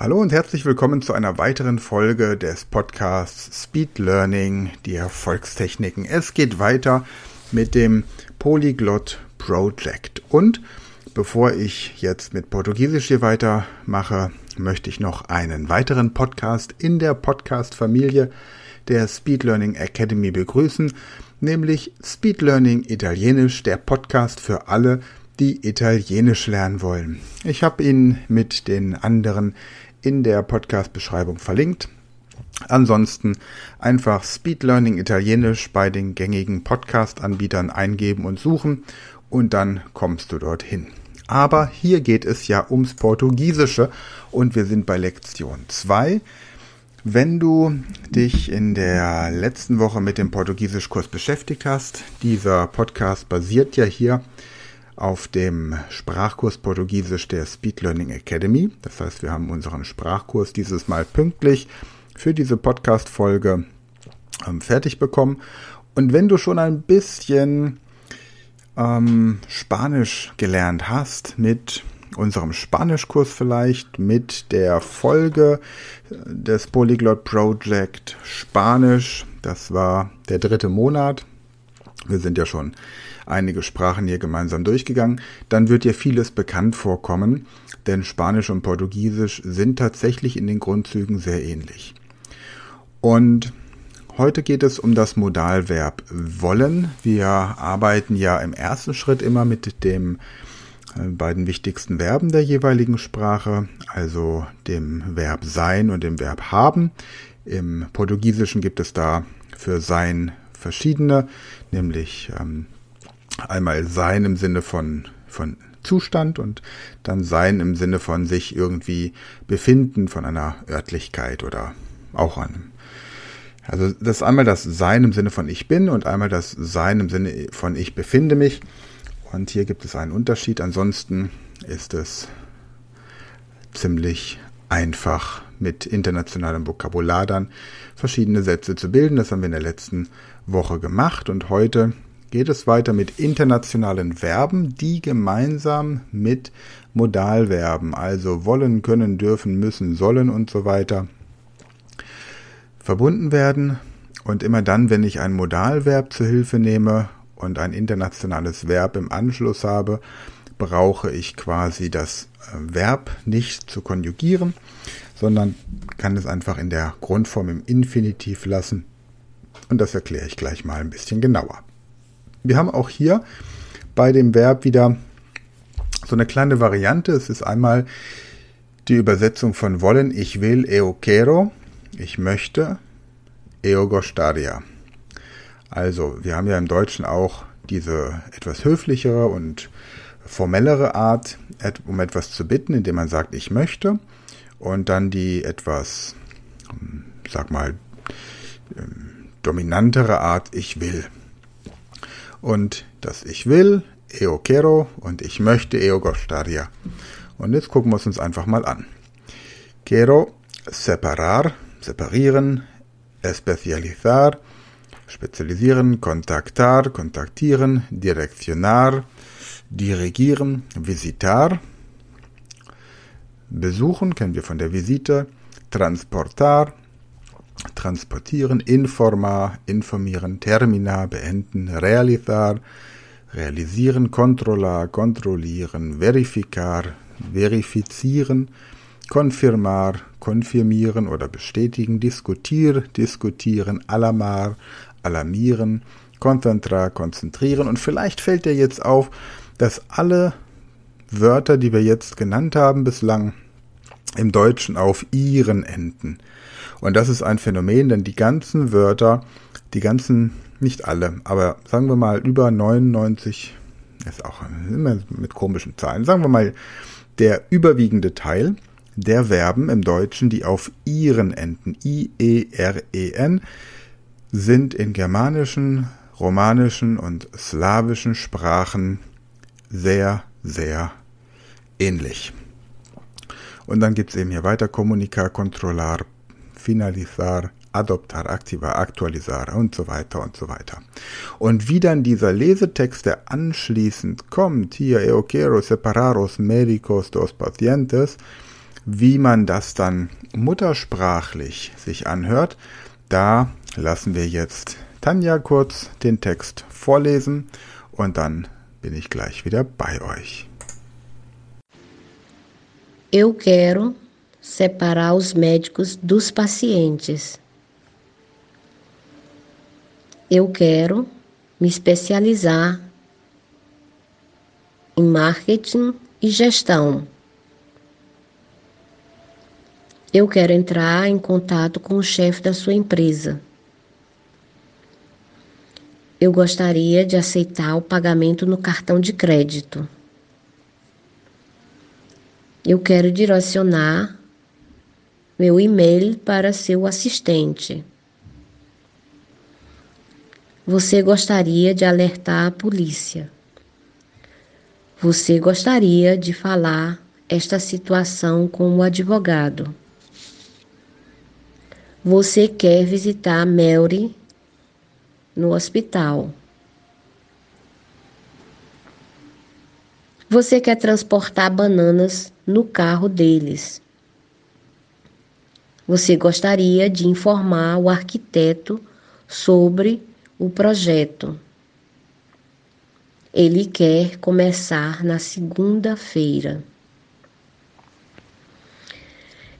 Hallo und herzlich willkommen zu einer weiteren Folge des Podcasts Speed Learning, die Erfolgstechniken. Es geht weiter mit dem Polyglot Project. Und bevor ich jetzt mit Portugiesisch hier weitermache, möchte ich noch einen weiteren Podcast in der Podcast-Familie der Speed Learning Academy begrüßen, nämlich Speed Learning Italienisch, der Podcast für alle, die Italienisch lernen wollen. Ich habe ihn mit den anderen in der Podcast-Beschreibung verlinkt. Ansonsten einfach Speed Learning Italienisch bei den gängigen Podcast-Anbietern eingeben und suchen und dann kommst du dorthin. Aber hier geht es ja ums Portugiesische und wir sind bei Lektion 2. Wenn du dich in der letzten Woche mit dem Portugiesischkurs beschäftigt hast, dieser Podcast basiert ja hier auf dem Sprachkurs Portugiesisch der Speed Learning Academy. Das heißt, wir haben unseren Sprachkurs dieses Mal pünktlich für diese Podcast-Folge ähm, fertig bekommen. Und wenn du schon ein bisschen ähm, Spanisch gelernt hast mit unserem Spanischkurs vielleicht, mit der Folge des Polyglot Project Spanisch, das war der dritte Monat. Wir sind ja schon einige Sprachen hier gemeinsam durchgegangen, dann wird dir vieles bekannt vorkommen, denn Spanisch und Portugiesisch sind tatsächlich in den Grundzügen sehr ähnlich. Und heute geht es um das Modalverb wollen. Wir arbeiten ja im ersten Schritt immer mit dem äh, beiden wichtigsten Verben der jeweiligen Sprache, also dem Verb sein und dem Verb haben. Im Portugiesischen gibt es da für sein verschiedene, nämlich ähm, einmal sein im Sinne von, von Zustand und dann sein im Sinne von sich irgendwie befinden, von einer Örtlichkeit oder auch einem. Also das ist einmal das Sein im Sinne von ich bin und einmal das Sein im Sinne von ich befinde mich. Und hier gibt es einen Unterschied. Ansonsten ist es ziemlich einfach mit internationalem Vokabular dann verschiedene Sätze zu bilden. Das haben wir in der letzten Woche gemacht und heute geht es weiter mit internationalen Verben, die gemeinsam mit Modalverben, also wollen, können, dürfen, müssen, sollen und so weiter, verbunden werden. Und immer dann, wenn ich ein Modalverb zur Hilfe nehme und ein internationales Verb im Anschluss habe, brauche ich quasi das äh, Verb nicht zu konjugieren, sondern kann es einfach in der Grundform im Infinitiv lassen. Und das erkläre ich gleich mal ein bisschen genauer. Wir haben auch hier bei dem Verb wieder so eine kleine Variante. Es ist einmal die Übersetzung von wollen, ich will, eu quiero, ich möchte, eu gostaria. Also, wir haben ja im Deutschen auch diese etwas höflichere und formellere Art, um etwas zu bitten, indem man sagt, ich möchte. Und dann die etwas, hm, sag mal, ähm, dominantere Art, ich will. Und das Ich will, Eo quiero und ich möchte, Eo gostaria. Und jetzt gucken wir es uns einfach mal an. Quiero separar, separieren, especializar, spezialisieren, contactar, kontaktieren, direccionar, dirigieren, visitar, besuchen, kennen wir von der Visite, transportar, transportieren, informar, informieren, terminar, beenden, realizar, realisieren, controlar, kontrollieren, verificar, verifizieren, confirmar, konfirmieren oder bestätigen, diskutier, diskutieren, alarmar, alarmieren, konzentrar, konzentrieren. Und vielleicht fällt dir jetzt auf, dass alle Wörter, die wir jetzt genannt haben bislang, im Deutschen auf ihren enden. Und das ist ein Phänomen, denn die ganzen Wörter, die ganzen, nicht alle, aber sagen wir mal über 99, ist auch immer mit komischen Zahlen, sagen wir mal, der überwiegende Teil der Verben im Deutschen, die auf ihren enden, I-E-R-E-N, sind in germanischen, romanischen und slawischen Sprachen sehr, sehr ähnlich. Und dann gibt es eben hier weiter Communica, Controlar, Finalizar, Adoptar, Aktivar, Aktualisar und so weiter und so weiter. Und wie dann dieser Lesetext, der anschließend kommt, hier Eu quiero separaros médicos dos pacientes, Wie man das dann muttersprachlich sich anhört, da lassen wir jetzt Tanja kurz den Text vorlesen und dann bin ich gleich wieder bei euch. Eu quero separar os médicos dos pacientes. Eu quero me especializar em marketing e gestão. Eu quero entrar em contato com o chefe da sua empresa. Eu gostaria de aceitar o pagamento no cartão de crédito. Eu quero direcionar meu e-mail para seu assistente. Você gostaria de alertar a polícia. Você gostaria de falar esta situação com o advogado. Você quer visitar Mary no hospital. Você quer transportar bananas no carro deles. Você gostaria de informar o arquiteto sobre o projeto. Ele quer começar na segunda-feira.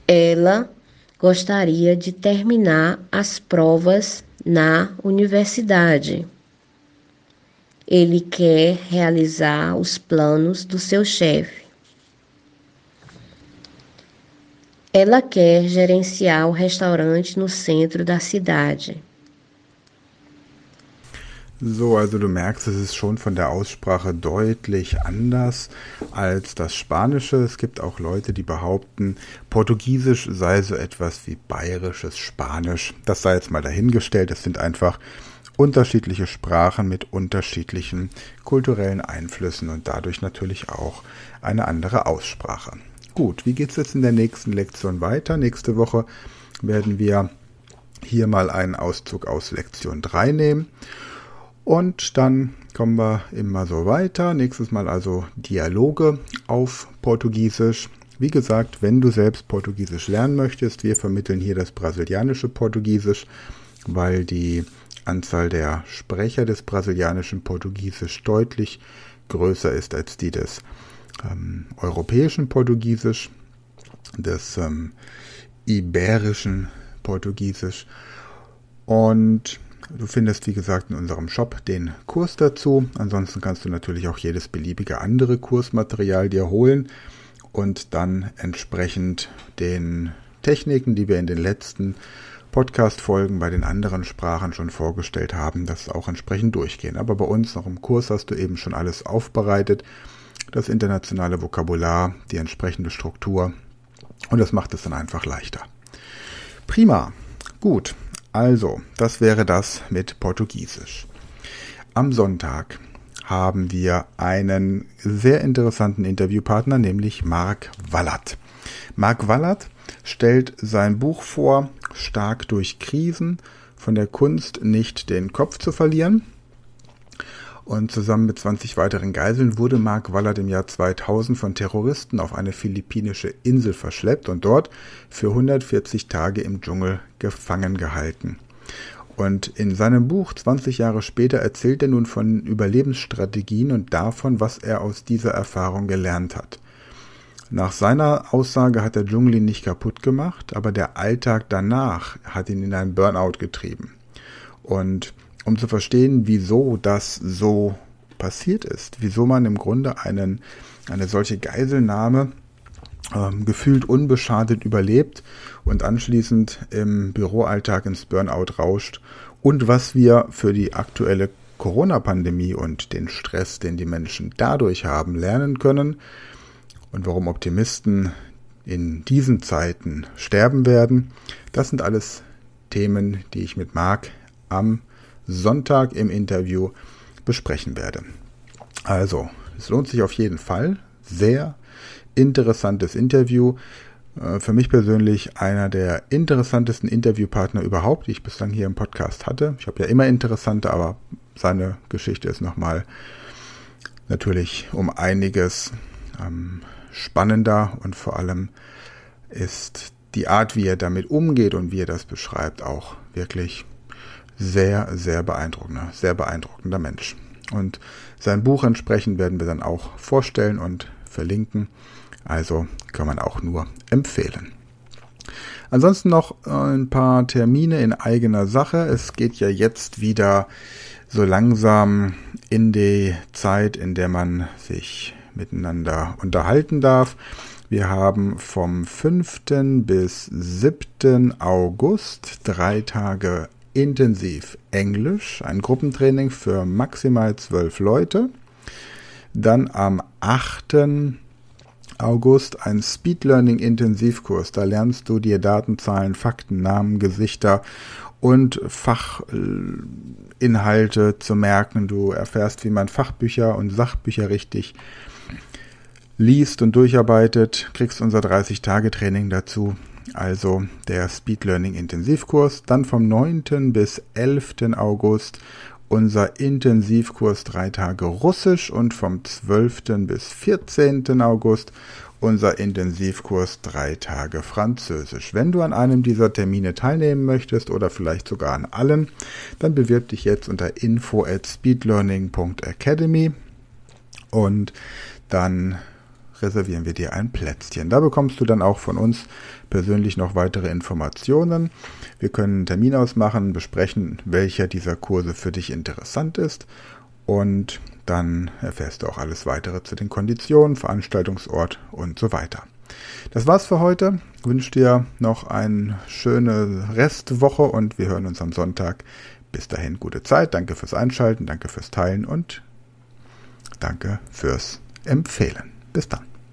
Ela gostaria de terminar as provas na universidade. Ele quer realizar os planos do seu chefe. Ela quer gerenciar o restaurante no centro da cidade. So, also du merkst, es ist schon von der Aussprache deutlich anders als das Spanische. Es gibt auch Leute, die behaupten, Portugiesisch sei so etwas wie bayerisches Spanisch. Das sei jetzt mal dahingestellt. Es sind einfach unterschiedliche Sprachen mit unterschiedlichen kulturellen Einflüssen und dadurch natürlich auch eine andere Aussprache. Gut, wie geht es jetzt in der nächsten Lektion weiter? Nächste Woche werden wir hier mal einen Auszug aus Lektion 3 nehmen. Und dann kommen wir immer so weiter. Nächstes Mal also Dialoge auf Portugiesisch. Wie gesagt, wenn du selbst Portugiesisch lernen möchtest, wir vermitteln hier das brasilianische Portugiesisch, weil die Anzahl der Sprecher des brasilianischen Portugiesisch deutlich größer ist als die des ähm, europäischen Portugiesisch, des ähm, iberischen Portugiesisch. Und du findest, wie gesagt, in unserem Shop den Kurs dazu. Ansonsten kannst du natürlich auch jedes beliebige andere Kursmaterial dir holen und dann entsprechend den Techniken, die wir in den letzten Podcast-Folgen bei den anderen Sprachen schon vorgestellt haben, das auch entsprechend durchgehen. Aber bei uns noch im Kurs hast du eben schon alles aufbereitet das internationale Vokabular, die entsprechende Struktur und das macht es dann einfach leichter. Prima, gut, also das wäre das mit Portugiesisch. Am Sonntag haben wir einen sehr interessanten Interviewpartner, nämlich Mark Wallert. Mark Wallert stellt sein Buch vor, Stark durch Krisen, von der Kunst nicht den Kopf zu verlieren. Und zusammen mit 20 weiteren Geiseln wurde Mark Wallert im Jahr 2000 von Terroristen auf eine philippinische Insel verschleppt und dort für 140 Tage im Dschungel gefangen gehalten. Und in seinem Buch 20 Jahre später erzählt er nun von Überlebensstrategien und davon, was er aus dieser Erfahrung gelernt hat. Nach seiner Aussage hat der Dschungel ihn nicht kaputt gemacht, aber der Alltag danach hat ihn in einen Burnout getrieben. Und um zu verstehen, wieso das so passiert ist, wieso man im Grunde einen, eine solche Geiselnahme ähm, gefühlt unbeschadet überlebt und anschließend im Büroalltag ins Burnout rauscht und was wir für die aktuelle Corona-Pandemie und den Stress, den die Menschen dadurch haben, lernen können und warum Optimisten in diesen Zeiten sterben werden. Das sind alles Themen, die ich mit Marc am Sonntag im Interview besprechen werde. Also, es lohnt sich auf jeden Fall. Sehr interessantes Interview. Äh, für mich persönlich einer der interessantesten Interviewpartner überhaupt, die ich bislang hier im Podcast hatte. Ich habe ja immer interessante, aber seine Geschichte ist nochmal natürlich um einiges ähm, spannender und vor allem ist die Art, wie er damit umgeht und wie er das beschreibt, auch wirklich sehr, sehr beeindruckender, sehr beeindruckender Mensch. Und sein Buch entsprechend werden wir dann auch vorstellen und verlinken. Also kann man auch nur empfehlen. Ansonsten noch ein paar Termine in eigener Sache. Es geht ja jetzt wieder so langsam in die Zeit, in der man sich miteinander unterhalten darf. Wir haben vom 5. bis 7. August drei Tage intensiv Englisch, ein Gruppentraining für maximal zwölf Leute. Dann am 8. August ein Speed Learning Intensivkurs. Da lernst du dir Daten, Zahlen, Fakten, Namen, Gesichter und Fachinhalte zu merken. Du erfährst, wie man Fachbücher und Sachbücher richtig liest und durcharbeitet, kriegst unser 30-Tage-Training dazu. Also der Speed Learning Intensivkurs. Dann vom 9. bis 11. August unser Intensivkurs drei Tage Russisch und vom 12. bis 14. August unser Intensivkurs drei Tage Französisch. Wenn du an einem dieser Termine teilnehmen möchtest oder vielleicht sogar an allen, dann bewirb dich jetzt unter info at speedlearning.academy und dann reservieren wir dir ein Plätzchen. Da bekommst du dann auch von uns persönlich noch weitere Informationen. Wir können einen Termin ausmachen, besprechen, welcher dieser Kurse für dich interessant ist und dann erfährst du auch alles weitere zu den Konditionen, Veranstaltungsort und so weiter. Das war's für heute. Ich wünsche dir noch eine schöne Restwoche und wir hören uns am Sonntag. Bis dahin gute Zeit. Danke fürs Einschalten, danke fürs Teilen und danke fürs Empfehlen. Bis dann.